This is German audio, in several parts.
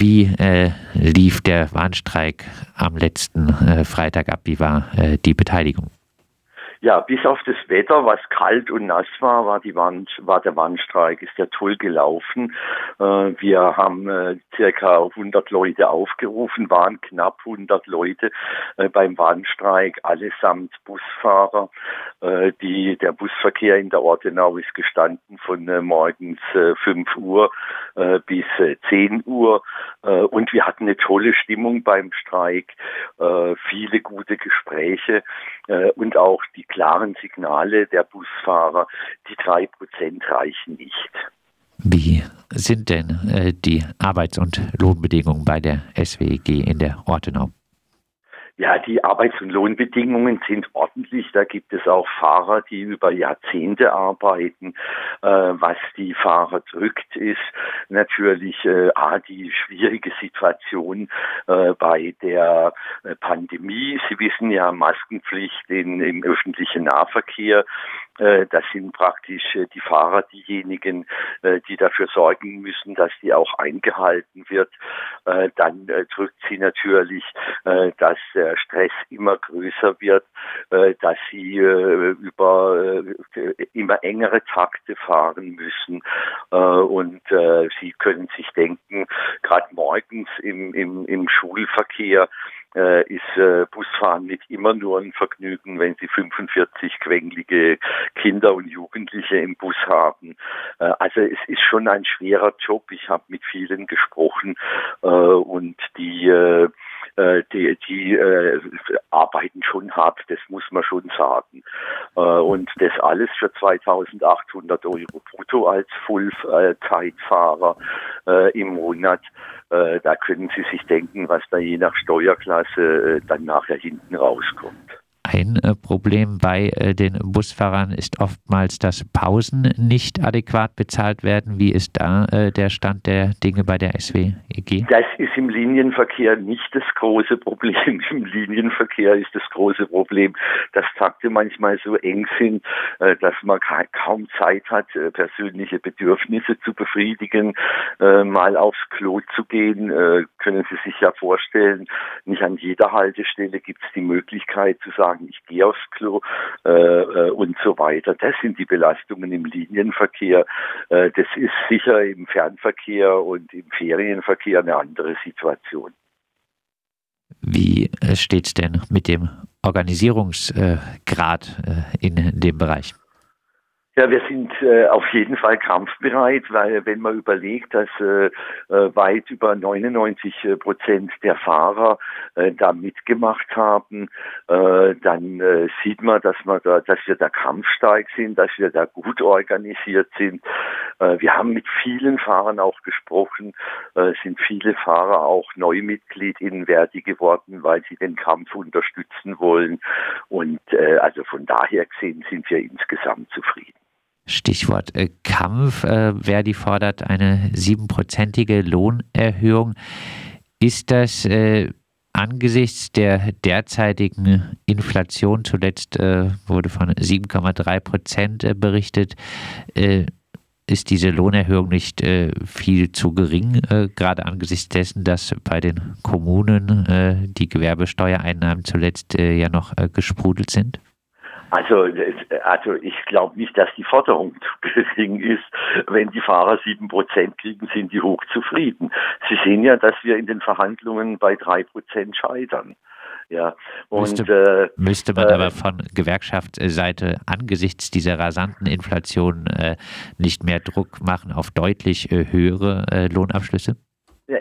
Wie äh, lief der Warnstreik am letzten äh, Freitag ab? Wie war äh, die Beteiligung? Ja, bis auf das Wetter, was kalt und nass war, war die Wand, war der Warnstreik, ist ja toll gelaufen. Äh, wir haben äh, circa 100 Leute aufgerufen, waren knapp 100 Leute äh, beim Warnstreik, allesamt Busfahrer. Äh, die, der Busverkehr in der Ortenau ist gestanden von äh, morgens 5 äh, Uhr bis 10 Uhr. und wir hatten eine tolle Stimmung beim Streik, viele gute Gespräche und auch die klaren Signale der Busfahrer, die drei Prozent reichen nicht. Wie sind denn äh, die Arbeits- und Lohnbedingungen bei der SWG in der Ortenau? Ja, die Arbeits- und Lohnbedingungen sind ordentlich. Da gibt es auch Fahrer, die über Jahrzehnte arbeiten. Äh, was die Fahrer drückt, ist natürlich äh, A, die schwierige Situation äh, bei der äh, Pandemie. Sie wissen ja, Maskenpflicht in, im öffentlichen Nahverkehr das sind praktisch äh, die Fahrer diejenigen, äh, die dafür sorgen müssen, dass die auch eingehalten wird. Dann drückt sie natürlich, dass der Stress immer größer wird, dass sie über immer engere Takte fahren müssen. Und Sie können sich denken, gerade morgens im, im, im Schulverkehr, äh, ist äh, Busfahren nicht immer nur ein Vergnügen, wenn Sie 45 quengelige Kinder und Jugendliche im Bus haben. Äh, also es ist schon ein schwerer Job. Ich habe mit vielen gesprochen äh, und die äh, die, die äh, arbeiten schon hart, das muss man schon sagen. Äh, und das alles für 2800 Euro brutto als Full-Zeitfahrer äh, im Monat. Äh, da können Sie sich denken, was da je nach Steuerklasse äh, dann nachher hinten rauskommt. Ein äh, Problem bei äh, den Busfahrern ist oftmals, dass Pausen nicht adäquat bezahlt werden. Wie ist da äh, der Stand der Dinge bei der SWEG? Das ist im Linienverkehr nicht das große Problem. Im Linienverkehr ist das große Problem, dass Takte manchmal so eng sind, dass man kaum Zeit hat, persönliche Bedürfnisse zu befriedigen, mal aufs Klo zu gehen. Können Sie sich ja vorstellen, nicht an jeder Haltestelle gibt es die Möglichkeit zu sagen, sagen, ich gehe aufs Klo äh, äh, und so weiter. Das sind die Belastungen im Linienverkehr. Äh, das ist sicher im Fernverkehr und im Ferienverkehr eine andere Situation. Wie äh, steht es denn mit dem Organisierungsgrad äh, in dem Bereich? Ja, wir sind äh, auf jeden Fall kampfbereit, weil wenn man überlegt, dass äh, äh weit über 99 äh, Prozent der Fahrer äh, da mitgemacht haben, äh, dann äh, sieht man, dass man da, dass wir da kampfstark sind, dass wir da gut organisiert sind. Äh, wir haben mit vielen Fahrern auch gesprochen, äh, sind viele Fahrer auch Neumitglied in Verdi geworden, weil sie den Kampf unterstützen wollen. Und äh, also von daher gesehen sind wir insgesamt zufrieden. Stichwort äh, Kampf. Äh, Verdi fordert eine siebenprozentige Lohnerhöhung. Ist das äh, angesichts der derzeitigen Inflation, zuletzt äh, wurde von 7,3 Prozent äh, berichtet, äh, ist diese Lohnerhöhung nicht viel zu gering, gerade angesichts dessen, dass bei den Kommunen die Gewerbesteuereinnahmen zuletzt ja noch gesprudelt sind? Also, also ich glaube nicht, dass die Forderung zu gering ist. Wenn die Fahrer sieben Prozent kriegen, sind die hochzufrieden. Sie sehen ja, dass wir in den Verhandlungen bei drei Prozent scheitern. Ja, und, müsste, äh, müsste man äh, aber von Gewerkschaftsseite angesichts dieser rasanten Inflation äh, nicht mehr Druck machen auf deutlich äh, höhere äh, Lohnabschlüsse?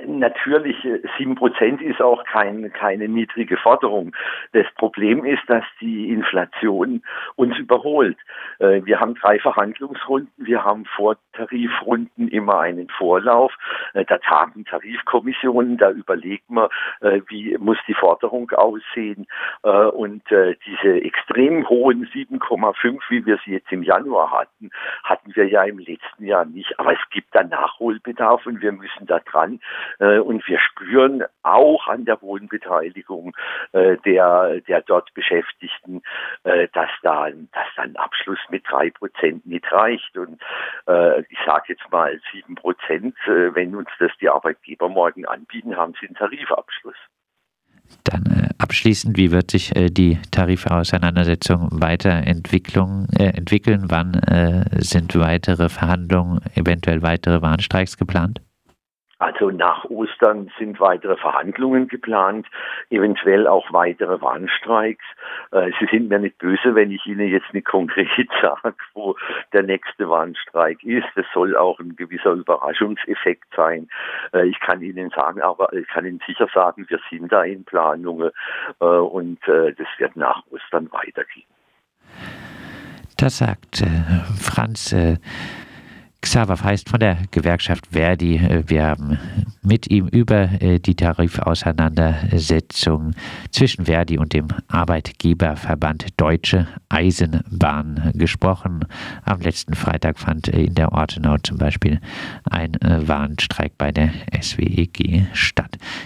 Natürlich, sieben Prozent ist auch kein, keine niedrige Forderung. Das Problem ist, dass die Inflation uns überholt. Äh, wir haben drei Verhandlungsrunden, wir haben vor Tarifrunden immer einen Vorlauf. Äh, da tagen Tarifkommissionen, da überlegt man, äh, wie muss die Forderung aussehen. Und diese extrem hohen 7,5, wie wir sie jetzt im Januar hatten, hatten wir ja im letzten Jahr nicht. Aber es gibt da Nachholbedarf und wir müssen da dran. Und wir spüren auch an der Wohnbeteiligung der, der dort Beschäftigten, dass da, dass da ein Abschluss mit drei Prozent nicht reicht. Und ich sage jetzt mal sieben Prozent, wenn uns das die Arbeitgeber morgen anbieten, haben sie einen Tarifabschluss. Dann äh, abschließend, wie wird sich äh, die Tarifauseinandersetzung weiterentwickeln? Äh, entwickeln? Wann äh, sind weitere Verhandlungen, eventuell weitere Warnstreiks geplant? Also nach Ostern sind weitere Verhandlungen geplant, eventuell auch weitere Warnstreiks. Äh, Sie sind mir nicht böse, wenn ich Ihnen jetzt nicht konkret sage, wo der nächste Warnstreik ist. Es soll auch ein gewisser Überraschungseffekt sein. Äh, ich kann Ihnen sagen, aber ich kann Ihnen sicher sagen, wir sind da in Planungen äh, und das wird nach Ostern weitergehen. Das sagt Franz Xaver Feist von der Gewerkschaft Verdi. Äh, wir haben mit ihm über äh, die Tarifauseinandersetzung zwischen Verdi und dem Arbeitgeberverband Deutsche Eisenbahn gesprochen. Am letzten Freitag fand in der Ortenau zum Beispiel ein äh, Warnstreik bei der SWEG statt.